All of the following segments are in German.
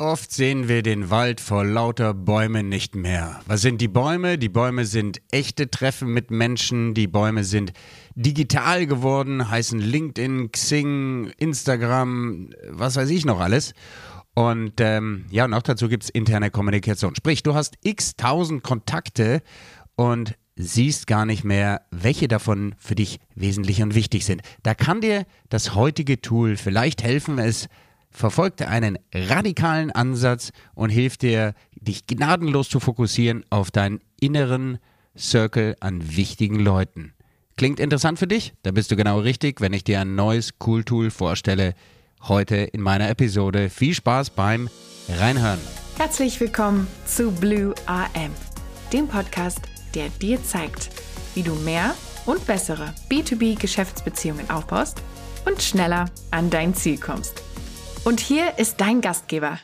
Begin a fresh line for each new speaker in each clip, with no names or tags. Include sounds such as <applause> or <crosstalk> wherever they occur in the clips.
oft sehen wir den Wald vor lauter Bäumen nicht mehr. Was sind die Bäume? Die Bäume sind echte Treffen mit Menschen. Die Bäume sind digital geworden, heißen LinkedIn, Xing, Instagram, was weiß ich noch alles. Und ähm, ja, auch dazu gibt es interne Kommunikation. Sprich, du hast x tausend Kontakte und siehst gar nicht mehr, welche davon für dich wesentlich und wichtig sind. Da kann dir das heutige Tool vielleicht helfen. Es verfolgt einen radikalen Ansatz und hilft dir, dich gnadenlos zu fokussieren auf deinen inneren Circle an wichtigen Leuten. Klingt interessant für dich? Da bist du genau richtig, wenn ich dir ein neues Cool Tool vorstelle. Heute in meiner Episode. Viel Spaß beim Reinhören.
Herzlich willkommen zu Blue AM, dem Podcast, der dir zeigt, wie du mehr und bessere B2B-Geschäftsbeziehungen aufbaust und schneller an dein Ziel kommst. Und hier ist dein Gastgeber,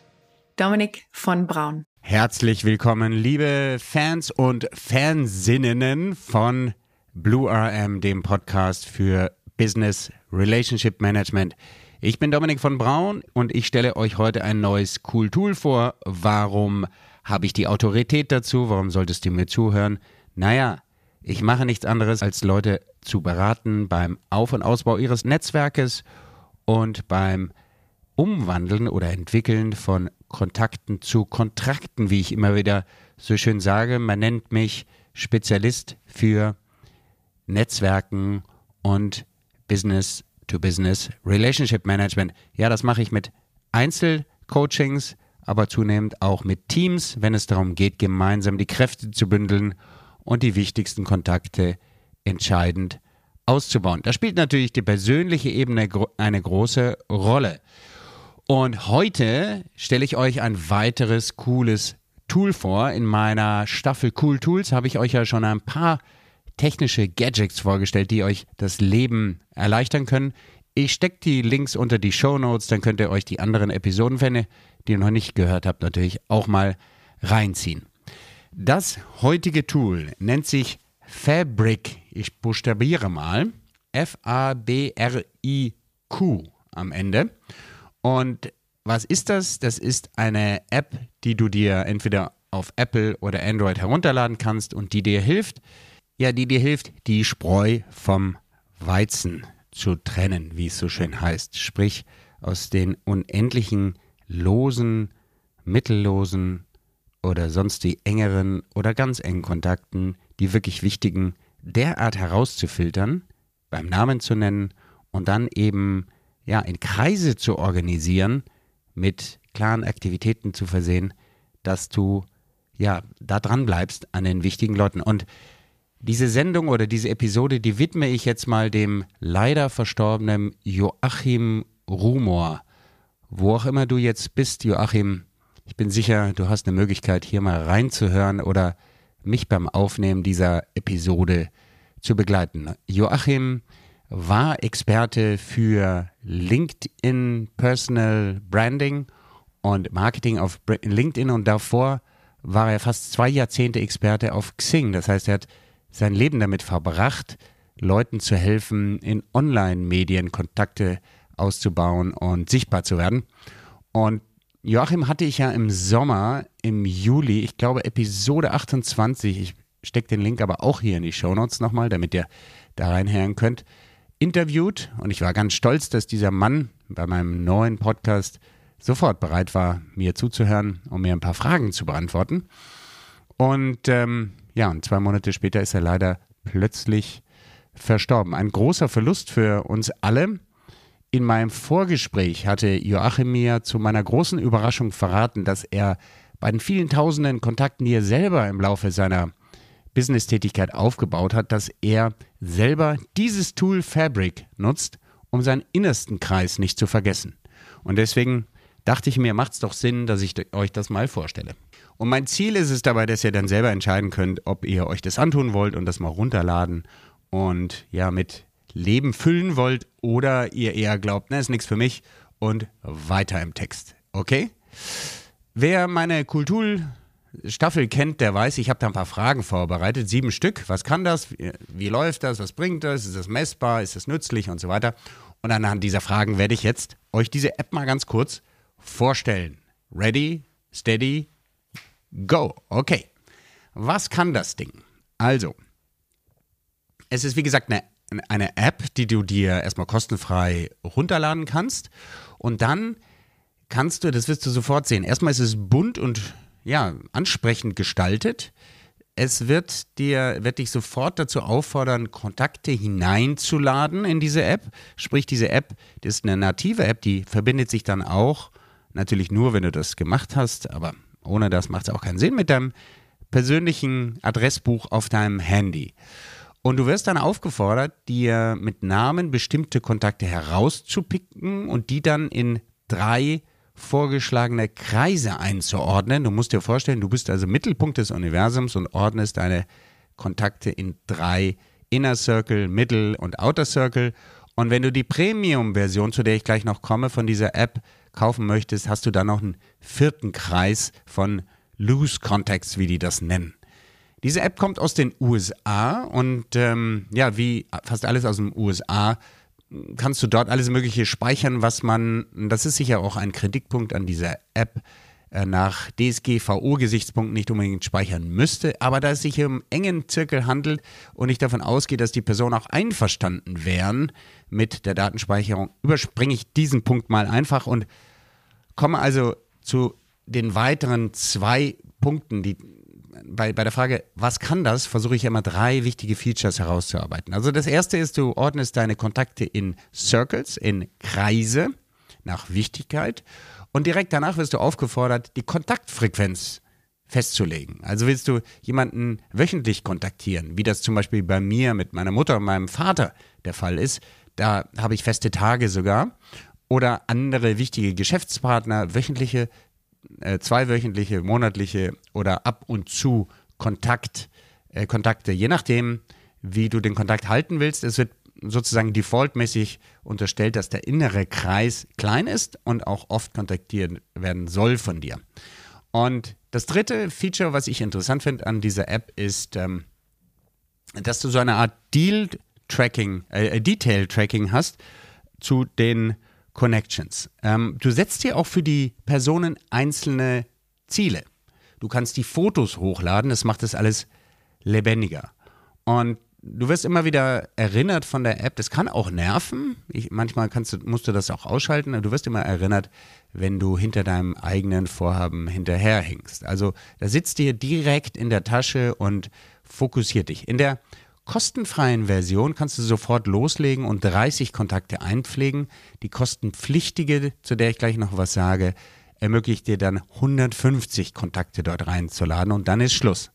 Dominik von Braun.
Herzlich willkommen, liebe Fans und Fansinnen von Blue RM, dem Podcast für Business Relationship Management. Ich bin Dominik von Braun und ich stelle euch heute ein neues Cool Tool vor. Warum habe ich die Autorität dazu? Warum solltest du mir zuhören? Naja, ich mache nichts anderes, als Leute zu beraten beim Auf- und Ausbau ihres Netzwerkes und beim Umwandeln oder Entwickeln von Kontakten zu Kontrakten, wie ich immer wieder so schön sage. Man nennt mich Spezialist für Netzwerken und Business to Business Relationship Management. Ja, das mache ich mit Einzelcoachings, aber zunehmend auch mit Teams, wenn es darum geht, gemeinsam die Kräfte zu bündeln und die wichtigsten Kontakte entscheidend auszubauen. Da spielt natürlich die persönliche Ebene eine große Rolle. Und heute stelle ich euch ein weiteres cooles Tool vor. In meiner Staffel Cool Tools habe ich euch ja schon ein paar technische Gadgets vorgestellt, die euch das Leben erleichtern können. Ich stecke die Links unter die Show Notes, dann könnt ihr euch die anderen Episoden, wenn ihr die noch nicht gehört habt, natürlich auch mal reinziehen. Das heutige Tool nennt sich Fabric. Ich buchstabiere mal. F-A-B-R-I-Q am Ende. Und was ist das? Das ist eine App, die du dir entweder auf Apple oder Android herunterladen kannst und die dir hilft, ja, die dir hilft, die Spreu vom Weizen zu trennen, wie es so schön heißt. Sprich, aus den unendlichen losen, mittellosen oder sonst die engeren oder ganz engen Kontakten, die wirklich wichtigen, derart herauszufiltern, beim Namen zu nennen und dann eben ja, in Kreise zu organisieren, mit klaren Aktivitäten zu versehen, dass du ja da dran bleibst an den wichtigen Leuten. Und diese Sendung oder diese Episode, die widme ich jetzt mal dem leider verstorbenen Joachim Rumor. Wo auch immer du jetzt bist, Joachim, ich bin sicher, du hast eine Möglichkeit, hier mal reinzuhören oder mich beim Aufnehmen dieser Episode zu begleiten. Joachim war Experte für LinkedIn Personal Branding und Marketing auf LinkedIn und davor war er fast zwei Jahrzehnte Experte auf Xing. Das heißt, er hat sein Leben damit verbracht, Leuten zu helfen, in Online-Medien Kontakte auszubauen und sichtbar zu werden. Und Joachim hatte ich ja im Sommer, im Juli, ich glaube Episode 28, ich stecke den Link aber auch hier in die Shownotes nochmal, damit ihr da reinhören könnt, interviewt und ich war ganz stolz, dass dieser Mann bei meinem neuen Podcast sofort bereit war, mir zuzuhören und mir ein paar Fragen zu beantworten. Und ähm, ja, und zwei Monate später ist er leider plötzlich verstorben. Ein großer Verlust für uns alle. In meinem Vorgespräch hatte Joachim mir zu meiner großen Überraschung verraten, dass er bei den vielen tausenden Kontakten, die er selber im Laufe seiner Business-Tätigkeit aufgebaut hat, dass er selber dieses Tool Fabric nutzt, um seinen innersten Kreis nicht zu vergessen. Und deswegen dachte ich mir, macht es doch Sinn, dass ich euch das mal vorstelle. Und mein Ziel ist es dabei, dass ihr dann selber entscheiden könnt, ob ihr euch das antun wollt und das mal runterladen und ja mit Leben füllen wollt oder ihr eher glaubt, na, ist nichts für mich und weiter im Text. Okay? Wer meine Kultur Staffel kennt, der weiß, ich habe da ein paar Fragen vorbereitet, sieben Stück. Was kann das? Wie, wie läuft das? Was bringt das? Ist das messbar? Ist das nützlich und so weiter? Und anhand dieser Fragen werde ich jetzt euch diese App mal ganz kurz vorstellen. Ready, steady, go. Okay. Was kann das Ding? Also, es ist wie gesagt eine, eine App, die du dir erstmal kostenfrei runterladen kannst. Und dann kannst du, das wirst du sofort sehen, erstmal ist es bunt und ja, ansprechend gestaltet. Es wird dir, wird dich sofort dazu auffordern, Kontakte hineinzuladen in diese App. Sprich, diese App, ist eine native App, die verbindet sich dann auch, natürlich nur, wenn du das gemacht hast, aber ohne das macht es auch keinen Sinn mit deinem persönlichen Adressbuch auf deinem Handy. Und du wirst dann aufgefordert, dir mit Namen bestimmte Kontakte herauszupicken und die dann in drei vorgeschlagene Kreise einzuordnen. Du musst dir vorstellen, du bist also Mittelpunkt des Universums und ordnest deine Kontakte in drei Inner Circle, Middle und Outer Circle. Und wenn du die Premium-Version, zu der ich gleich noch komme, von dieser App kaufen möchtest, hast du dann noch einen vierten Kreis von Loose Contacts, wie die das nennen. Diese App kommt aus den USA und ähm, ja, wie fast alles aus den USA kannst du dort alles Mögliche speichern, was man, das ist sicher auch ein Kritikpunkt an dieser App, äh, nach DSGVO-Gesichtspunkten nicht unbedingt speichern müsste, aber da es sich hier um engen Zirkel handelt und ich davon ausgehe, dass die Personen auch einverstanden wären mit der Datenspeicherung, überspringe ich diesen Punkt mal einfach und komme also zu den weiteren zwei Punkten, die bei, bei der Frage, was kann das, versuche ich immer drei wichtige Features herauszuarbeiten. Also das erste ist, du ordnest deine Kontakte in Circles, in Kreise nach Wichtigkeit und direkt danach wirst du aufgefordert, die Kontaktfrequenz festzulegen. Also willst du jemanden wöchentlich kontaktieren, wie das zum Beispiel bei mir mit meiner Mutter und meinem Vater der Fall ist. Da habe ich feste Tage sogar. Oder andere wichtige Geschäftspartner, wöchentliche äh, zweiwöchentliche, monatliche oder ab und zu Kontakt, äh, Kontakte, je nachdem, wie du den Kontakt halten willst. Es wird sozusagen defaultmäßig unterstellt, dass der innere Kreis klein ist und auch oft kontaktiert werden soll von dir. Und das dritte Feature, was ich interessant finde an dieser App, ist, ähm, dass du so eine Art Deal-Tracking, äh, Detail-Tracking hast zu den Connections. Ähm, du setzt dir auch für die Personen einzelne Ziele. Du kannst die Fotos hochladen, das macht das alles lebendiger. Und du wirst immer wieder erinnert von der App, das kann auch nerven. Ich, manchmal du, musst du das auch ausschalten, du wirst immer erinnert, wenn du hinter deinem eigenen Vorhaben hinterherhinkst. Also da sitzt dir direkt in der Tasche und fokussiert dich. In der kostenfreien Version kannst du sofort loslegen und 30 Kontakte einpflegen. Die kostenpflichtige, zu der ich gleich noch was sage, ermöglicht dir dann 150 Kontakte dort reinzuladen und dann ist Schluss.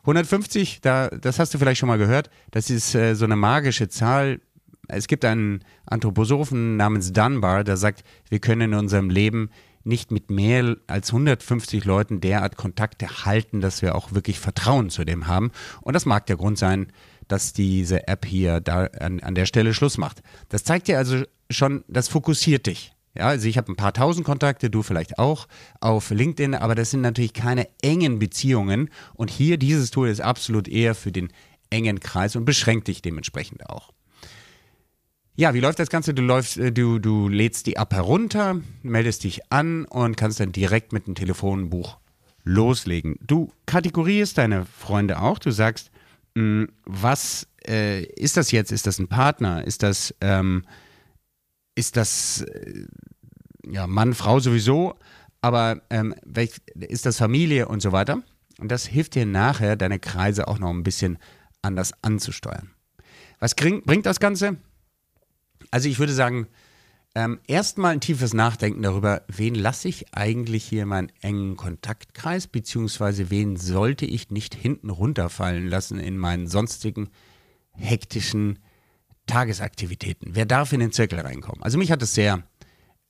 150, da, das hast du vielleicht schon mal gehört, das ist äh, so eine magische Zahl. Es gibt einen Anthroposophen namens Dunbar, der sagt, wir können in unserem Leben nicht mit mehr als 150 Leuten derart Kontakte halten, dass wir auch wirklich Vertrauen zu dem haben. Und das mag der Grund sein, dass diese App hier da an, an der Stelle Schluss macht. Das zeigt dir also schon, das fokussiert dich. Ja, also ich habe ein paar tausend Kontakte, du vielleicht auch auf LinkedIn, aber das sind natürlich keine engen Beziehungen. Und hier dieses Tool ist absolut eher für den engen Kreis und beschränkt dich dementsprechend auch. Ja, wie läuft das Ganze? Du läufst, äh, du, du lädst die App herunter, meldest dich an und kannst dann direkt mit dem Telefonbuch loslegen. Du kategorierst deine Freunde auch. Du sagst, was äh, ist das jetzt? Ist das ein Partner? Ist das, ähm, ist das äh, ja, Mann, Frau sowieso? Aber ähm, welch, ist das Familie und so weiter? Und das hilft dir nachher, deine Kreise auch noch ein bisschen anders anzusteuern. Was bringt das Ganze? Also ich würde sagen, ähm, erstmal ein tiefes Nachdenken darüber, wen lasse ich eigentlich hier meinen engen Kontaktkreis, beziehungsweise wen sollte ich nicht hinten runterfallen lassen in meinen sonstigen hektischen Tagesaktivitäten. Wer darf in den Zirkel reinkommen? Also mich hat es sehr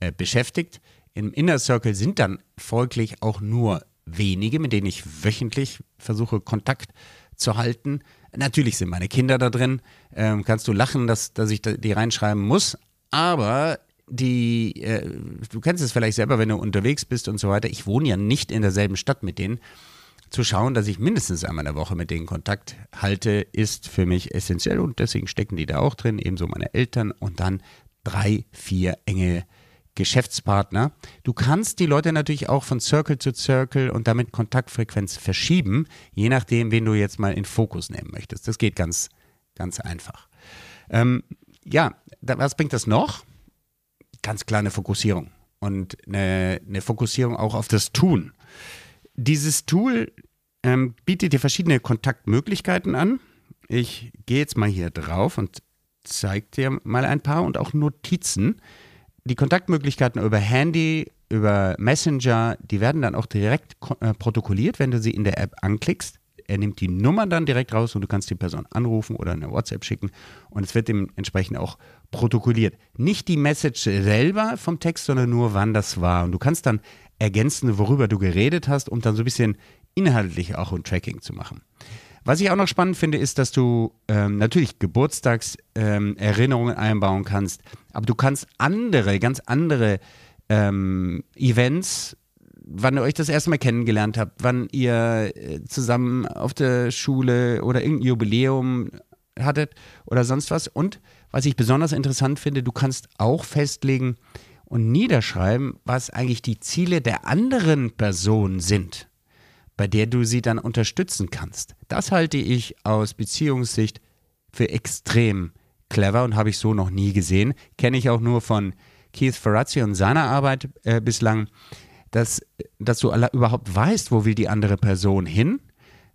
äh, beschäftigt. Im Inner Circle sind dann folglich auch nur wenige, mit denen ich wöchentlich versuche, Kontakt zu halten. Natürlich sind meine Kinder da drin. Ähm, kannst du lachen, dass, dass ich die reinschreiben muss. Aber die, äh, du kennst es vielleicht selber, wenn du unterwegs bist und so weiter. Ich wohne ja nicht in derselben Stadt mit denen. Zu schauen, dass ich mindestens einmal in der Woche mit denen Kontakt halte, ist für mich essentiell und deswegen stecken die da auch drin, ebenso meine Eltern und dann drei, vier enge Geschäftspartner. Du kannst die Leute natürlich auch von Circle zu Circle und damit Kontaktfrequenz verschieben, je nachdem, wen du jetzt mal in Fokus nehmen möchtest. Das geht ganz, ganz einfach. Ähm, ja, was bringt das noch? Ganz klar eine Fokussierung und eine, eine Fokussierung auch auf das Tun. Dieses Tool ähm, bietet dir verschiedene Kontaktmöglichkeiten an. Ich gehe jetzt mal hier drauf und zeige dir mal ein paar und auch Notizen. Die Kontaktmöglichkeiten über Handy, über Messenger, die werden dann auch direkt äh, protokolliert, wenn du sie in der App anklickst. Er nimmt die Nummer dann direkt raus und du kannst die Person anrufen oder eine WhatsApp schicken und es wird dementsprechend auch protokolliert. Nicht die Message selber vom Text, sondern nur wann das war. Und du kannst dann ergänzen, worüber du geredet hast, um dann so ein bisschen inhaltlich auch ein Tracking zu machen. Was ich auch noch spannend finde, ist, dass du ähm, natürlich Geburtstagserinnerungen ähm, einbauen kannst, aber du kannst andere, ganz andere ähm, Events, wann ihr euch das erste Mal kennengelernt habt, wann ihr äh, zusammen auf der Schule oder irgendein Jubiläum hattet oder sonst was. Und was ich besonders interessant finde, du kannst auch festlegen und niederschreiben, was eigentlich die Ziele der anderen Person sind bei der du sie dann unterstützen kannst. Das halte ich aus Beziehungssicht für extrem clever und habe ich so noch nie gesehen. Kenne ich auch nur von Keith Ferrazzi und seiner Arbeit äh, bislang, dass, dass du überhaupt weißt, wo will die andere Person hin,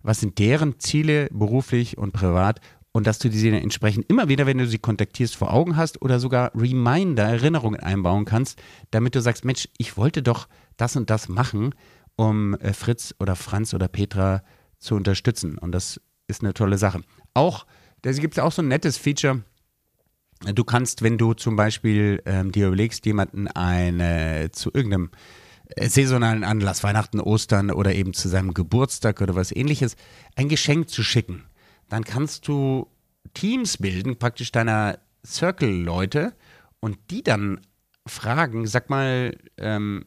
was sind deren Ziele beruflich und privat und dass du diese entsprechend immer wieder, wenn du sie kontaktierst, vor Augen hast oder sogar Reminder, Erinnerungen einbauen kannst, damit du sagst, Mensch, ich wollte doch das und das machen um äh, Fritz oder Franz oder Petra zu unterstützen. Und das ist eine tolle Sache. Auch, da gibt es auch so ein nettes Feature. Du kannst, wenn du zum Beispiel ähm, dir überlegst, jemanden eine zu irgendeinem saisonalen Anlass, Weihnachten, Ostern oder eben zu seinem Geburtstag oder was ähnliches, ein Geschenk zu schicken, dann kannst du Teams bilden, praktisch deiner Circle-Leute und die dann fragen, sag mal, ähm,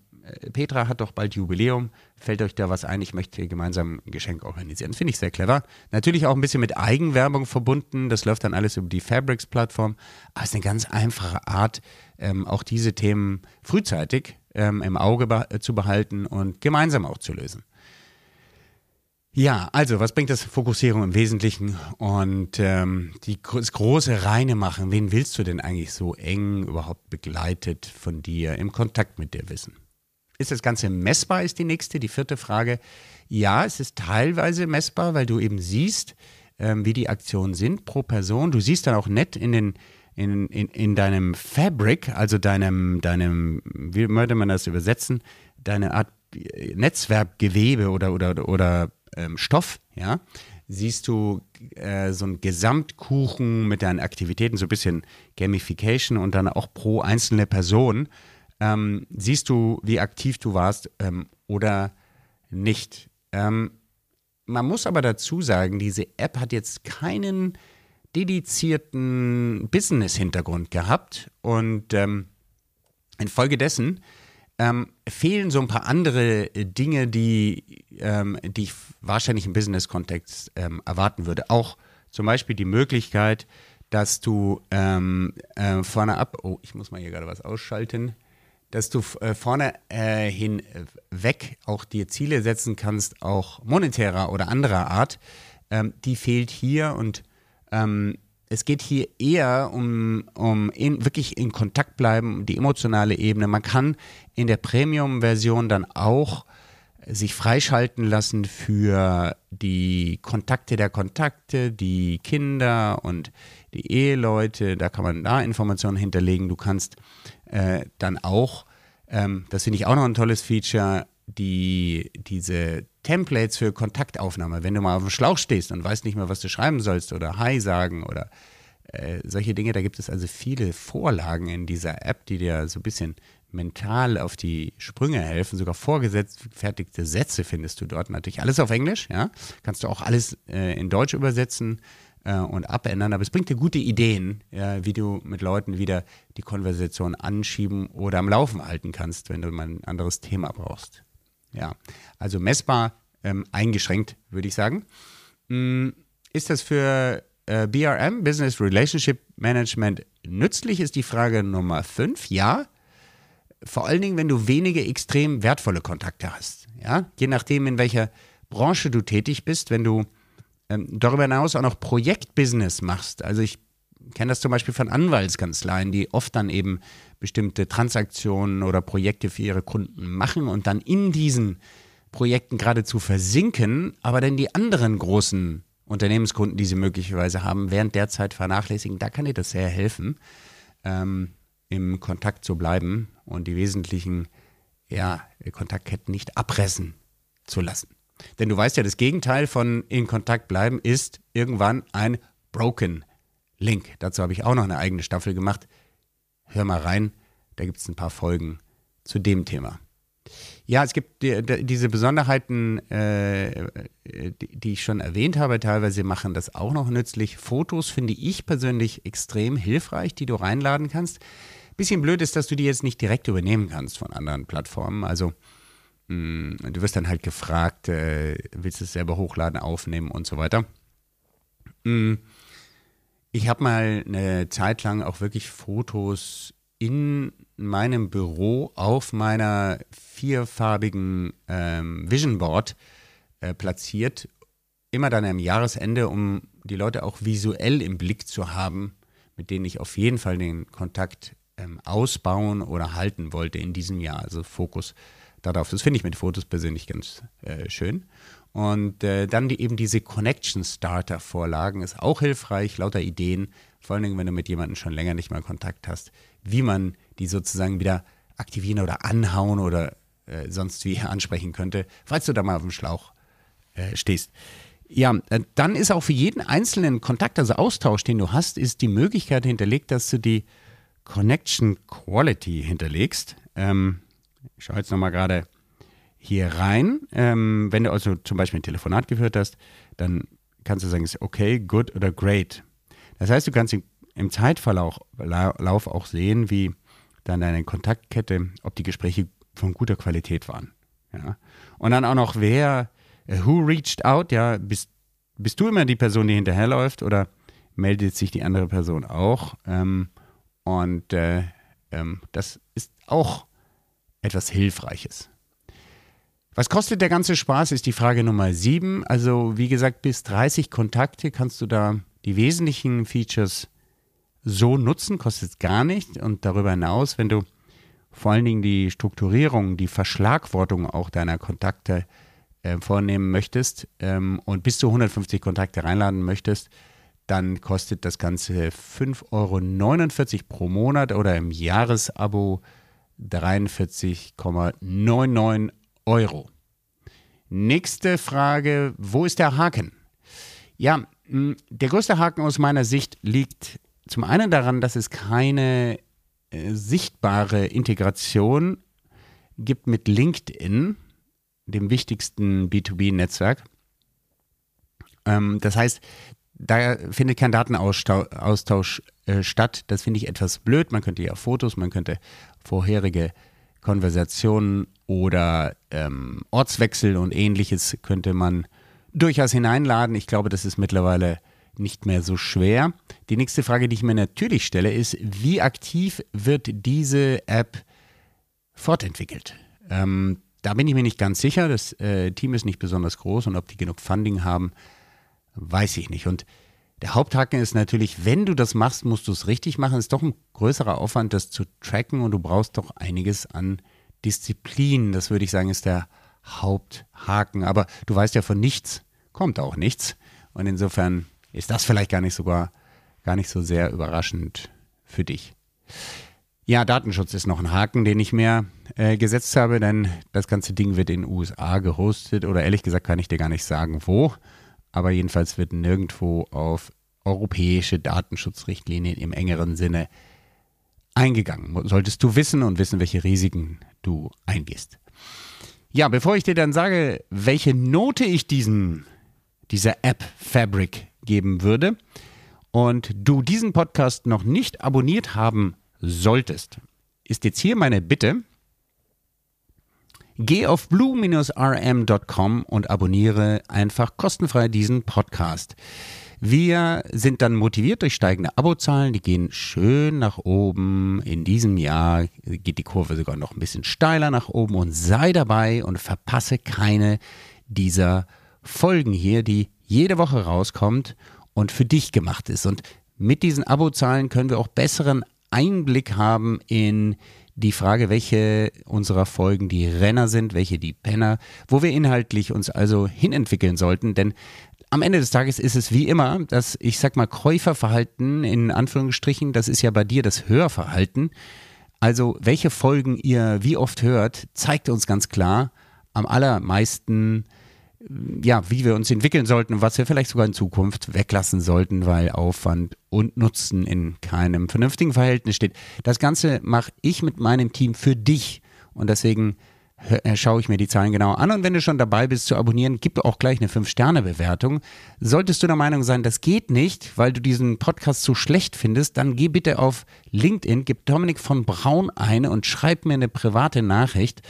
Petra hat doch bald Jubiläum. Fällt euch da was ein? Ich möchte hier gemeinsam ein Geschenk organisieren. Finde ich sehr clever. Natürlich auch ein bisschen mit Eigenwerbung verbunden. Das läuft dann alles über die Fabrics-Plattform. Aber es ist eine ganz einfache Art, ähm, auch diese Themen frühzeitig ähm, im Auge be zu behalten und gemeinsam auch zu lösen. Ja, also was bringt das Fokussierung im Wesentlichen und ähm, die, das große Reine machen? Wen willst du denn eigentlich so eng überhaupt begleitet von dir, im Kontakt mit dir wissen? Ist das Ganze messbar, ist die nächste, die vierte Frage. Ja, es ist teilweise messbar, weil du eben siehst, ähm, wie die Aktionen sind pro Person. Du siehst dann auch nett in den in, in, in deinem Fabric, also deinem, deinem, wie würde man das übersetzen, deine Art Netzwerkgewebe oder, oder, oder ähm, Stoff, ja, siehst du äh, so einen Gesamtkuchen mit deinen Aktivitäten, so ein bisschen Gamification und dann auch pro einzelne Person. Ähm, siehst du, wie aktiv du warst ähm, oder nicht. Ähm, man muss aber dazu sagen, diese App hat jetzt keinen dedizierten Business-Hintergrund gehabt und ähm, infolgedessen ähm, fehlen so ein paar andere Dinge, die, ähm, die ich wahrscheinlich im Business-Kontext ähm, erwarten würde. Auch zum Beispiel die Möglichkeit, dass du ähm, äh, vorne ab, oh, ich muss mal hier gerade was ausschalten, dass du äh, vorne äh, hin weg auch dir Ziele setzen kannst, auch monetärer oder anderer Art, ähm, die fehlt hier und ähm, es geht hier eher um, um in, wirklich in Kontakt bleiben, die emotionale Ebene. Man kann in der Premium-Version dann auch sich freischalten lassen für die Kontakte der Kontakte, die Kinder und die Eheleute. Da kann man da Informationen hinterlegen. Du kannst äh, dann auch, ähm, das finde ich auch noch ein tolles Feature, die, diese Templates für Kontaktaufnahme, wenn du mal auf dem Schlauch stehst und weißt nicht mehr, was du schreiben sollst oder Hi sagen oder äh, solche Dinge, da gibt es also viele Vorlagen in dieser App, die dir so ein bisschen mental auf die Sprünge helfen. Sogar vorgefertigte Sätze findest du dort natürlich. Alles auf Englisch, ja. Kannst du auch alles äh, in Deutsch übersetzen äh, und abändern. Aber es bringt dir gute Ideen, ja, wie du mit Leuten wieder die Konversation anschieben oder am Laufen halten kannst, wenn du mal ein anderes Thema brauchst. Ja, also messbar ähm, eingeschränkt, würde ich sagen. Hm, ist das für äh, BRM, Business Relationship Management, nützlich, ist die Frage Nummer 5. Ja, vor allen Dingen, wenn du wenige extrem wertvolle Kontakte hast. Ja? Je nachdem, in welcher Branche du tätig bist, wenn du ähm, darüber hinaus auch noch Projektbusiness machst. Also ich kenne das zum Beispiel von Anwaltskanzleien, die oft dann eben bestimmte Transaktionen oder Projekte für ihre Kunden machen und dann in diesen Projekten geradezu versinken, aber dann die anderen großen Unternehmenskunden, die sie möglicherweise haben, während der Zeit vernachlässigen. Da kann dir das sehr helfen, ähm, im Kontakt zu bleiben und die wesentlichen ja, Kontaktketten nicht abressen zu lassen. Denn du weißt ja, das Gegenteil von in Kontakt bleiben ist irgendwann ein Broken Link. Dazu habe ich auch noch eine eigene Staffel gemacht. Hör mal rein, da gibt es ein paar Folgen zu dem Thema. Ja, es gibt die, die, diese Besonderheiten, äh, die, die, ich schon erwähnt habe. Teilweise machen das auch noch nützlich. Fotos finde ich persönlich extrem hilfreich, die du reinladen kannst. Bisschen blöd ist, dass du die jetzt nicht direkt übernehmen kannst von anderen Plattformen. Also mh, mm, du wirst dann halt gefragt, äh, willst du es selber hochladen, aufnehmen und so weiter. Mh, mm, ich habe mal eine Zeit lang auch wirklich Fotos in meinem Büro auf meiner vierfarbigen ähm, Vision Board äh, platziert. Immer dann am Jahresende, um die Leute auch visuell im Blick zu haben, mit denen ich auf jeden Fall den Kontakt ähm, ausbauen oder halten wollte in diesem Jahr. Also Fokus darauf. Das finde ich mit Fotos persönlich ganz äh, schön. Und äh, dann die, eben diese Connection Starter Vorlagen ist auch hilfreich, lauter Ideen, vor allen Dingen, wenn du mit jemandem schon länger nicht mal Kontakt hast, wie man die sozusagen wieder aktivieren oder anhauen oder äh, sonst wie <laughs> ansprechen könnte, falls du da mal auf dem Schlauch äh, stehst. Ja, äh, dann ist auch für jeden einzelnen Kontakt, also Austausch, den du hast, ist die Möglichkeit hinterlegt, dass du die Connection Quality hinterlegst. Ähm, ich schaue jetzt nochmal gerade hier rein. Ähm, wenn du also zum Beispiel ein Telefonat geführt hast, dann kannst du sagen, okay, good oder great. Das heißt, du kannst im Zeitverlauf auch sehen, wie dann deine Kontaktkette, ob die Gespräche von guter Qualität waren. Ja. Und dann auch noch, wer, äh, who reached out, ja, bist, bist du immer die Person, die hinterherläuft oder meldet sich die andere Person auch? Ähm, und äh, ähm, das ist auch etwas Hilfreiches. Was kostet der ganze Spaß, ist die Frage Nummer sieben. Also wie gesagt, bis 30 Kontakte kannst du da die wesentlichen Features so nutzen, kostet gar nicht. Und darüber hinaus, wenn du vor allen Dingen die Strukturierung, die Verschlagwortung auch deiner Kontakte äh, vornehmen möchtest ähm, und bis zu 150 Kontakte reinladen möchtest, dann kostet das Ganze 5,49 Euro pro Monat oder im Jahresabo 43,99 Euro. Nächste Frage, wo ist der Haken? Ja, der größte Haken aus meiner Sicht liegt zum einen daran, dass es keine äh, sichtbare Integration gibt mit LinkedIn, dem wichtigsten B2B-Netzwerk. Ähm, das heißt, da findet kein Datenaustausch äh, statt. Das finde ich etwas blöd. Man könnte ja Fotos, man könnte vorherige Konversationen oder ähm, Ortswechsel und ähnliches könnte man durchaus hineinladen. Ich glaube, das ist mittlerweile nicht mehr so schwer. Die nächste Frage, die ich mir natürlich stelle, ist, wie aktiv wird diese App fortentwickelt? Ähm, da bin ich mir nicht ganz sicher. Das äh, Team ist nicht besonders groß und ob die genug Funding haben, weiß ich nicht. Und der Haupthaken ist natürlich, wenn du das machst, musst du es richtig machen. Es ist doch ein größerer Aufwand, das zu tracken und du brauchst doch einiges an Disziplin. Das würde ich sagen, ist der Haupthaken. Aber du weißt ja von nichts, kommt auch nichts. Und insofern ist das vielleicht gar nicht sogar gar nicht so sehr überraschend für dich. Ja, Datenschutz ist noch ein Haken, den ich mir äh, gesetzt habe, denn das ganze Ding wird in den USA gehostet oder ehrlich gesagt kann ich dir gar nicht sagen, wo. Aber jedenfalls wird nirgendwo auf europäische Datenschutzrichtlinien im engeren Sinne eingegangen. Solltest du wissen und wissen, welche Risiken du eingehst. Ja, bevor ich dir dann sage, welche Note ich diesen, dieser App Fabric geben würde und du diesen Podcast noch nicht abonniert haben solltest, ist jetzt hier meine Bitte, Geh auf blue-rm.com und abonniere einfach kostenfrei diesen Podcast. Wir sind dann motiviert durch steigende Abozahlen, die gehen schön nach oben. In diesem Jahr geht die Kurve sogar noch ein bisschen steiler nach oben und sei dabei und verpasse keine dieser Folgen hier, die jede Woche rauskommt und für dich gemacht ist. Und mit diesen Abozahlen können wir auch besseren Einblick haben in die Frage, welche unserer Folgen die Renner sind, welche die Penner, wo wir inhaltlich uns also hinentwickeln sollten. Denn am Ende des Tages ist es wie immer, dass ich sag mal Käuferverhalten in Anführungsstrichen, das ist ja bei dir das Hörverhalten. Also welche Folgen ihr wie oft hört, zeigt uns ganz klar am allermeisten ja, wie wir uns entwickeln sollten und was wir vielleicht sogar in Zukunft weglassen sollten, weil Aufwand und Nutzen in keinem vernünftigen Verhältnis steht. Das Ganze mache ich mit meinem Team für dich und deswegen schaue ich mir die Zahlen genau an. Und wenn du schon dabei bist zu abonnieren, gib auch gleich eine 5-Sterne-Bewertung. Solltest du der Meinung sein, das geht nicht, weil du diesen Podcast so schlecht findest, dann geh bitte auf LinkedIn, gib Dominik von Braun eine und schreib mir eine private Nachricht.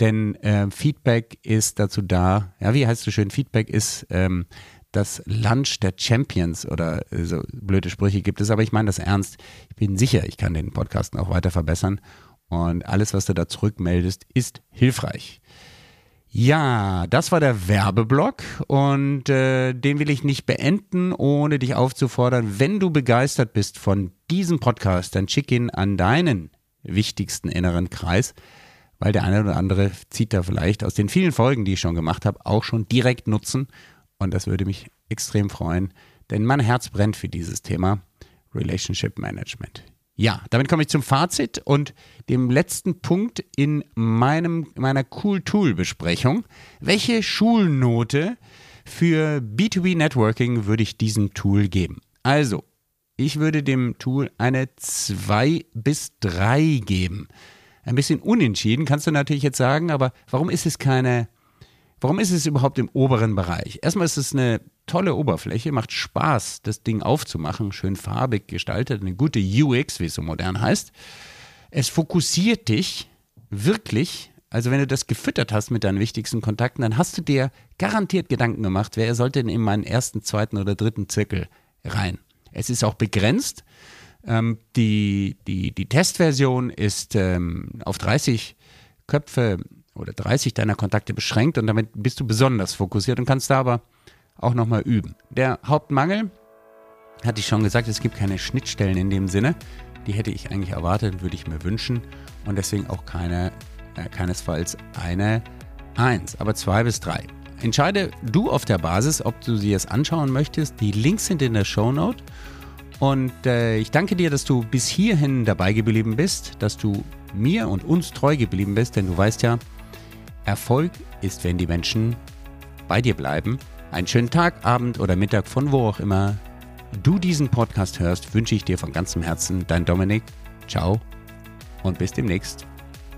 Denn äh, Feedback ist dazu da, ja, wie heißt du schön, Feedback ist ähm, das Lunch der Champions oder so blöde Sprüche gibt es, aber ich meine das ernst. Ich bin sicher, ich kann den Podcast auch weiter verbessern und alles, was du da zurückmeldest, ist hilfreich. Ja, das war der Werbeblock und äh, den will ich nicht beenden, ohne dich aufzufordern, wenn du begeistert bist von diesem Podcast, dann schick ihn an deinen wichtigsten inneren Kreis, weil der eine oder andere zieht da vielleicht aus den vielen Folgen, die ich schon gemacht habe, auch schon direkt Nutzen und das würde mich extrem freuen, denn mein Herz brennt für dieses Thema Relationship Management. Ja, damit komme ich zum Fazit und dem letzten Punkt in meinem, meiner Cool Tool Besprechung. Welche Schulnote für B2B Networking würde ich diesem Tool geben? Also, ich würde dem Tool eine 2 bis 3 geben. Ein bisschen unentschieden, kannst du natürlich jetzt sagen, aber warum ist es keine Warum ist es überhaupt im oberen Bereich? Erstmal ist es eine tolle Oberfläche, macht Spaß, das Ding aufzumachen, schön farbig gestaltet, eine gute UX, wie es so modern heißt. Es fokussiert dich wirklich, also wenn du das gefüttert hast mit deinen wichtigsten Kontakten, dann hast du dir garantiert Gedanken gemacht, wer sollte denn in meinen ersten, zweiten oder dritten Zirkel rein. Es ist auch begrenzt. Ähm, die, die, die Testversion ist ähm, auf 30 Köpfe oder 30 deiner Kontakte beschränkt und damit bist du besonders fokussiert und kannst da aber auch nochmal üben. Der Hauptmangel, hatte ich schon gesagt, es gibt keine Schnittstellen in dem Sinne. Die hätte ich eigentlich erwartet, würde ich mir wünschen und deswegen auch keine, äh, keinesfalls eine 1, aber 2 bis 3. Entscheide du auf der Basis, ob du sie jetzt anschauen möchtest. Die Links sind in der Show Note. Und äh, ich danke dir, dass du bis hierhin dabei geblieben bist, dass du mir und uns treu geblieben bist, denn du weißt ja, Erfolg ist, wenn die Menschen bei dir bleiben. Einen schönen Tag, Abend oder Mittag von wo auch immer du diesen Podcast hörst, wünsche ich dir von ganzem Herzen. Dein Dominik. Ciao und bis demnächst.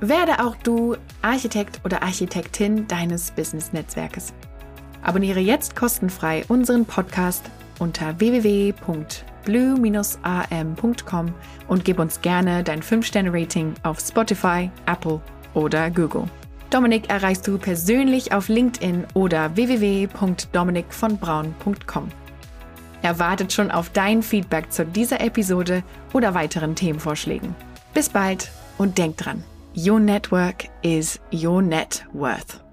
Werde auch du Architekt oder Architektin deines Business-Netzwerkes. Abonniere jetzt kostenfrei unseren Podcast unter www.blue-am.com und gib uns gerne dein 5-Sterne-Rating auf Spotify, Apple oder Google. Dominik erreichst du persönlich auf LinkedIn oder www.dominikvonbraun.com. Er wartet schon auf dein Feedback zu dieser Episode oder weiteren Themenvorschlägen. Bis bald und denk dran, your network is your net worth.